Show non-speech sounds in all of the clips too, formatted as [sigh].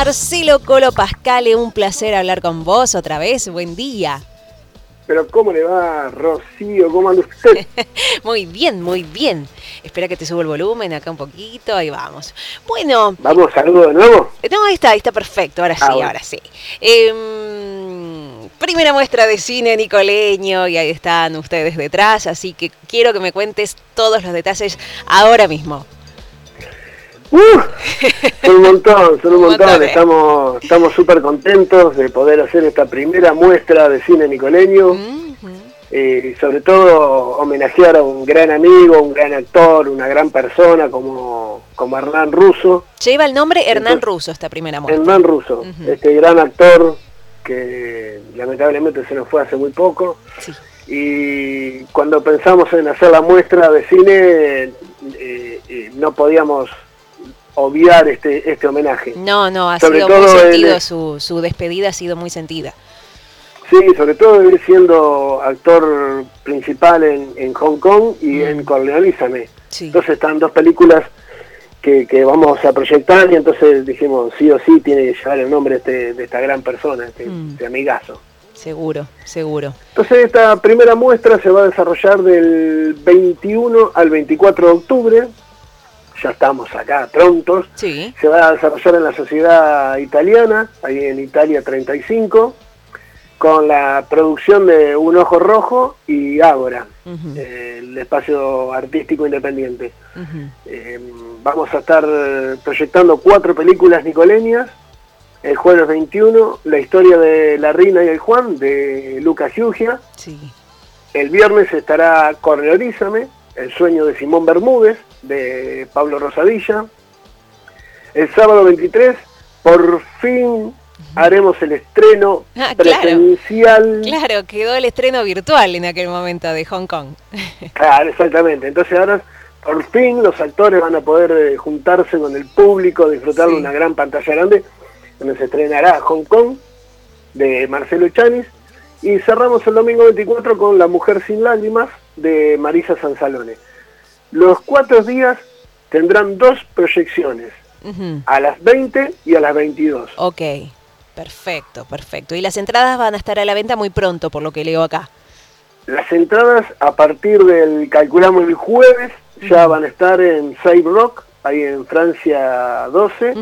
Marcelo Colo Pascale, un placer hablar con vos otra vez. Buen día. Pero ¿cómo le va, Rocío? ¿Cómo anda usted? [laughs] muy bien, muy bien. Espera que te subo el volumen acá un poquito, ahí vamos. Bueno. ¿Vamos, saludo de nuevo? No, ahí está, ahí está perfecto, ahora ah, sí, ahora sí. Em, primera muestra de cine nicoleño y ahí están ustedes detrás, así que quiero que me cuentes todos los detalles ahora mismo. Uh, [laughs] son un montón, son un montón. Estamos estamos súper contentos de poder hacer esta primera muestra de cine nicoleño. Eh, sobre todo homenajear a un gran amigo, un gran actor, una gran persona como, como Hernán Russo. Lleva el nombre Hernán Russo esta primera muestra. Hernán Russo, este gran actor que lamentablemente se nos fue hace muy poco. Y cuando pensamos en hacer la muestra de cine, eh, eh, no podíamos obviar este, este homenaje. No, no, ha sido muy sentido, su, su despedida ha sido muy sentida. Sí, sobre todo él siendo actor principal en, en Hong Kong y mm. en Corleonízame. Entonces están dos películas que, que, vamos a proyectar y entonces dijimos, sí o sí tiene que llevar el nombre este, de esta gran persona, este, mm. este amigazo. Seguro, seguro. Entonces esta primera muestra se va a desarrollar del 21 al 24 de octubre ya estamos acá prontos. Se va a desarrollar en la sociedad italiana, ahí en Italia 35, con la producción de Un Ojo Rojo y Ágora, eh, el espacio artístico independiente. Eh, vamos a estar proyectando cuatro películas nicoleñas. El jueves 21, la historia de la Rina y el Juan, de Lucas Giugia. El viernes estará Corleonízame, el sueño de Simón Bermúdez, de Pablo Rosadilla. El sábado 23, por fin haremos el estreno ah, presencial. Claro, quedó el estreno virtual en aquel momento de Hong Kong. [laughs] claro, exactamente. Entonces ahora por fin los actores van a poder eh, juntarse con el público, disfrutar de una gran pantalla grande, donde se estrenará Hong Kong de Marcelo Chanis. Y cerramos el domingo 24 con La Mujer sin Lágrimas de Marisa Sansalone. Los cuatro días tendrán dos proyecciones, a las 20 y a las 22. Ok, perfecto, perfecto. Y las entradas van a estar a la venta muy pronto, por lo que leo acá. Las entradas a partir del, calculamos el jueves, ya van a estar en Save Rock, ahí en Francia 12,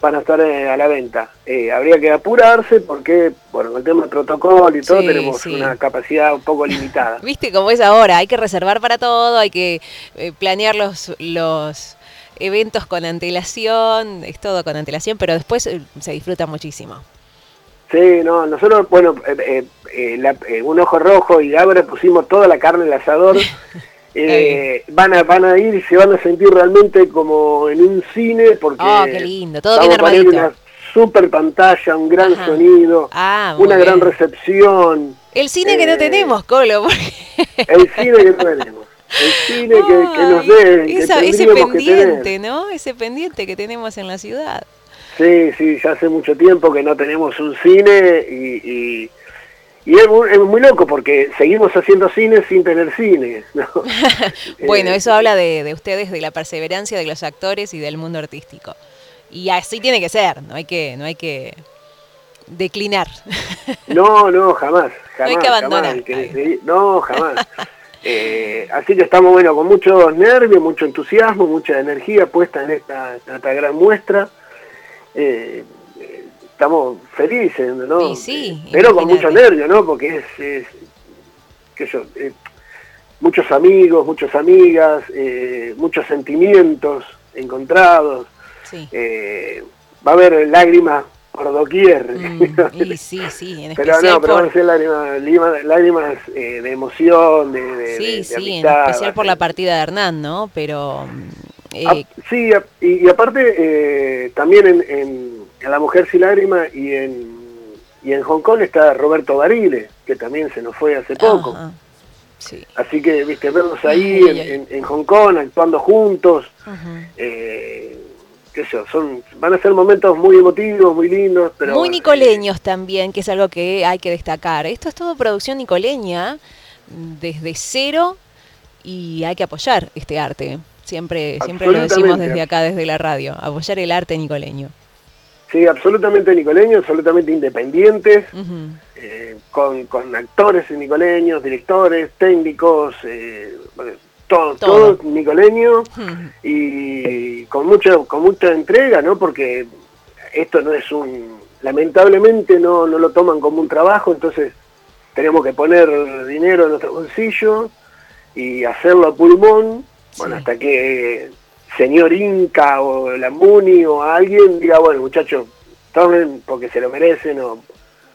van a estar eh, a la venta. Eh, habría que apurarse porque, bueno, con el tema del protocolo y todo, tenemos una capacidad un poco limitada. [laughs] Viste cómo es ahora, hay que reservar para todo, hay que eh, planear los, los eventos con antelación, es todo con antelación, pero después se disfruta muchísimo. Sí, no, nosotros, bueno, un ojo rojo y ahora pusimos toda la carne en el asador. [laughs] Eh, van a van a ir y se van a sentir realmente como en un cine porque oh, qué lindo, todo bien armadito. Una super pantalla, un gran sonido, ah, una gran recepción. El cine que no eh, tenemos, Colo. El cine que no tenemos. El cine que, nos dé. ese pendiente, ¿no? Ese pendiente que tenemos en la ciudad. Sí, sí, ya hace mucho tiempo que no tenemos un cine y y es muy, loco porque seguimos haciendo cine sin tener cine. [laughs] bueno, eso habla de, ustedes, de la perseverancia de los actores y del mundo artístico. Y así tiene que ser, no hay que, no hay que declinar. no, no, jamás. jamás [laughs] no hay que abandonar. no, jamás. [laughs] Eh, así que estamos, bueno, con mucho nervio, mucho entusiasmo, mucha energía puesta en esta, esta gran muestra. Eh, estamos felices, ¿no? Sí, Pero con mucho nervio, ¿no? Porque es, es qué yo, eh, muchos amigos, muchas amigas, eh, muchos sentimientos encontrados. Sí. Eh, va a haber lágrimas por doquier. Mm, [laughs] sí, sí, en pero no, pero van a ser lágrimas, lágrimas, de emoción, de, de Sí, sí, en especial por la partida de Hernán, ¿no? Pero... sí, y, aparte también en en La Mujer Sin Lágrima y en, y en Hong Kong está Roberto Barile, que también se nos fue hace poco. Así que, viste, verlos ahí en, Hong Kong actuando juntos, eh, qué sé son, van a ser momentos muy emotivos, muy lindos. Pero, muy nicoleños también, que es algo que hay que destacar. Esto es todo producción nicoleña desde cero y hay que apoyar este arte. Siempre, siempre lo decimos desde acá, desde la radio, apoyar el arte nicoleño. Sí, absolutamente nicoleños, absolutamente independientes, eh, con, con, actores nicoleños, directores, técnicos, eh, todo, todo, nicoleño y con mucha, con mucha entrega, ¿no? Porque esto no es un, lamentablemente no, no lo toman como un trabajo, entonces tenemos que poner dinero en nuestro bolsillo y hacerlo a pulmón, bueno, hasta que señor Inca o la Muni o alguien diga, bueno, muchachos, tomen porque se lo merecen o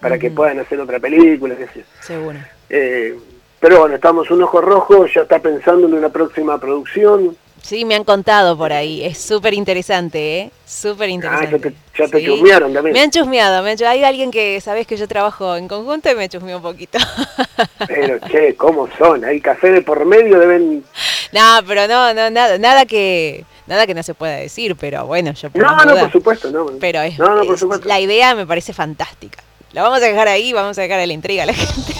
para que puedan hacer otra película, qué sé Seguro. Eh, pero bueno, estamos un ojo rojo, ya está pensando en una próxima producción. Sí, me han contado por ahí, es súper interesante, ¿eh? Súper interesante. Ah, ya te, chusmearon también. Me han chusmeado, me hay alguien que sabes que yo trabajo en conjunto y me chusmeó un poquito. [laughs] Pero che, ¿cómo son? Hay café de por medio, deben... No, pero no, no, nada, nada que nada que no se pueda decir, pero bueno, yo No, no, por supuesto, no. Pero es, la idea me parece fantástica. La vamos a dejar ahí, vamos a dejar a la intriga a la gente.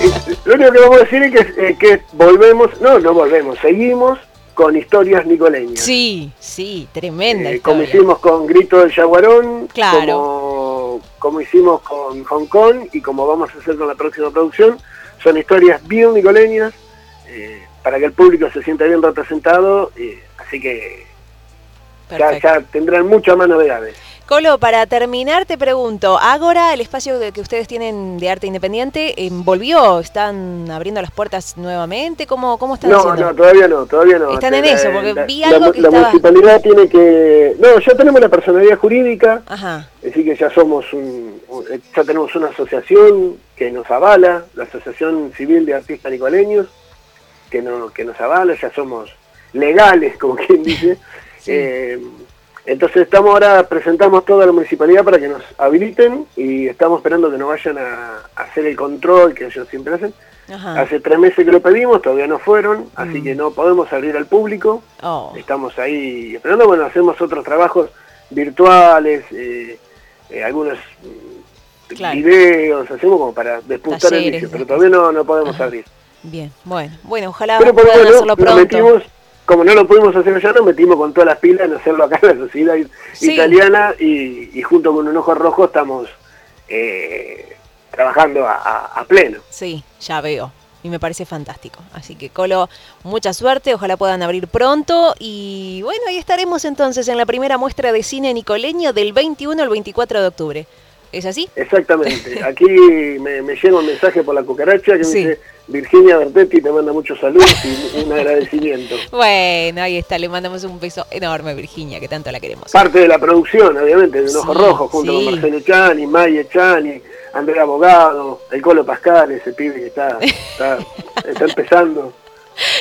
[laughs] Lo único que vamos a decir es que, eh, que volvemos, no, no volvemos, seguimos con historias nicoleñas. Sí, sí, tremenda. Eh, como hicimos con Grito del Yaguarón, claro. como, hicimos con Hong Kong y como vamos a hacer con la próxima producción, son historias bien nicoleñas eh, para que el público se sienta bien representado, eh, así que ya, ya, tendrán muchas más novedades. Colo, para terminar te pregunto, Ágora, el espacio que ustedes tienen de arte independiente, em, ¿volvió? ¿Están abriendo las puertas nuevamente? ¿Cómo, cómo están no, No, todavía no, todavía no. Están en eso, porque vi algo la, que La municipalidad tiene que... No, ya tenemos la personalidad jurídica, Ajá. es decir que ya somos un, ya tenemos una asociación que nos avala, la Asociación Civil de Artistas Nicoleños, que, no, que nos avala, ya somos legales, como quien dice. [laughs] eh, entonces estamos ahora, presentamos toda la municipalidad para que nos habiliten y estamos esperando que nos vayan a, hacer el control que ellos siempre hacen. Hace tres meses que lo pedimos, todavía no fueron, así mm. que no podemos abrir al público. Oh. Estamos ahí esperando, bueno, hacemos otros trabajos virtuales, eh, eh, algunos mm, videos, hacemos como para despuntar el vicio, pero todavía no, no podemos abrir. Bien, bueno, bueno, ojalá puedan hacerlo pronto como no lo pudimos hacer allá, nos metimos con todas las pilas en hacerlo acá en la sociedad italiana y, junto con un ojo rojo estamos eh, trabajando a, pleno. Sí, ya veo. Y me parece fantástico. Así que, Colo, mucha suerte. Ojalá puedan abrir pronto. Y bueno, ahí estaremos entonces en la primera muestra de cine nicoleño del 21 al 24 de octubre. ¿Es así? Exactamente. [laughs] Aquí me, me llega un mensaje por la cucaracha que me dice Virginia Bertetti te manda muchos saludos y un agradecimiento. [laughs] Bueno, ahí está, le mandamos un beso enorme Virginia, que tanto la queremos. Parte de la producción, obviamente, de Un Ojo Rojo, junto con Marcelo Chani, Maya Chani, Andrea Abogado, el Colo Pascal, ese pibe que está, está, [laughs] empezando.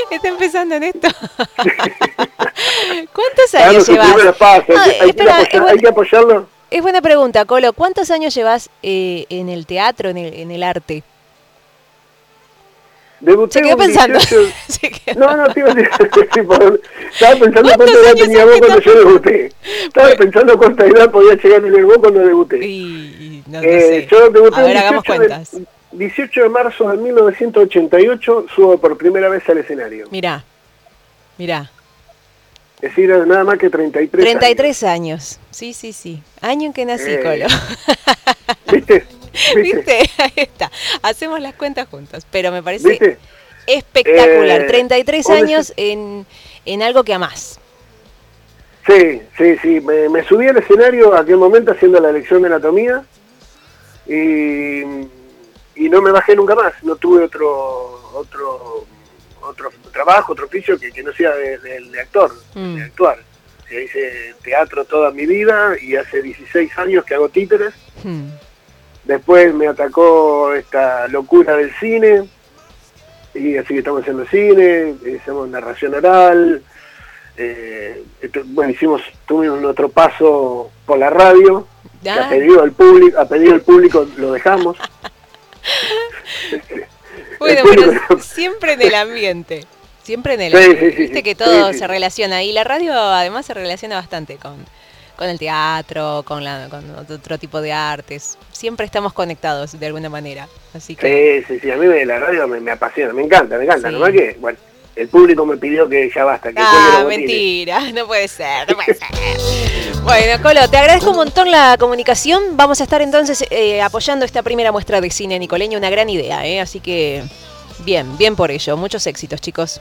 Está empezando en esto. ¿Cuántos años llevas? hay, que apoyarlo. Es buena pregunta, Colo. ¿Cuántos años llevas eh, en el teatro, en el, en el arte? Debuté Se quedó pensando. [laughs] No, no, te iba a decir. [laughs] Estaba pensando cuánta edad tenía vos cuando yo debuté. Estaba pensando cuánta edad podía llegar en el vos cuando debuté. Y, no, eh, Yo debuté a ver, hagamos cuentas. 18 de marzo de 1988 subo por primera vez al escenario. Mirá, mirá. Es decir, nada más que 33 33 años. Sí, sí, sí. Año en que nací, eh, Colo. [laughs] ¿Viste? ¿Viste? [laughs] Ahí está. Hacemos las cuentas juntos. Pero me parece espectacular. 33 eh, años en, en algo que amás. Sí, sí, sí. Me, subí al escenario aquel momento haciendo la lección de anatomía y, y no me bajé nunca más. No tuve otro otro otro trabajo, otro oficio que, no sea de, actor, de mm. actuar. hice teatro toda mi vida y hace 16 años que hago títeres. Mm. Después me atacó esta locura del cine, y así que estamos haciendo cine, hacemos narración oral, eh, bueno, hicimos, tuvimos otro paso por la radio, que a pedido del público, a pedido del público lo dejamos. [laughs] bueno, pero siempre en el ambiente. Siempre en el ambiente. Viste que todo se relaciona. Y la radio además se relaciona bastante con, con el teatro, con, la, con otro tipo de artes. Siempre estamos conectados de alguna manera. Así que... Sí, sí, sí, a mí la radio me, apasiona, me encanta, me encanta. Nomás que, bueno, el público me pidió que ya basta. Que ah, mentira, [laughs] no puede ser, no puede ser. Bueno, Colo, te agradezco un montón la comunicación. Vamos a estar entonces eh, apoyando esta primera muestra de cine nicoleño, una gran idea, ¿eh? así que bien, bien por ello. Muchos éxitos, chicos.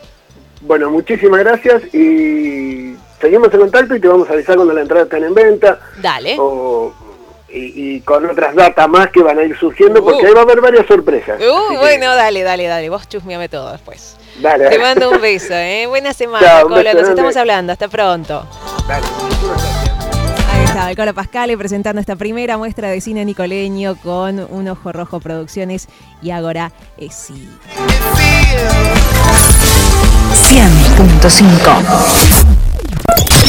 Bueno, muchísimas gracias y seguimos en contacto y te vamos a avisar cuando la entrada estén en venta. Dale. Y, con otras datas más que van a ir surgiendo, porque uh. ahí va a haber varias sorpresas. Uh, bueno, dale, dale, dale. Vos chusmeame todo después. Dale. Te mando un beso, [laughs] ¿eh? Buena semana, Colo. Nos estamos hablando. Hasta pronto. Dale. Ahí estaba el Colo Pascale presentando esta primera muestra de cine nicoleño con Un Ojo Rojo Producciones y ahora es sí. 100.5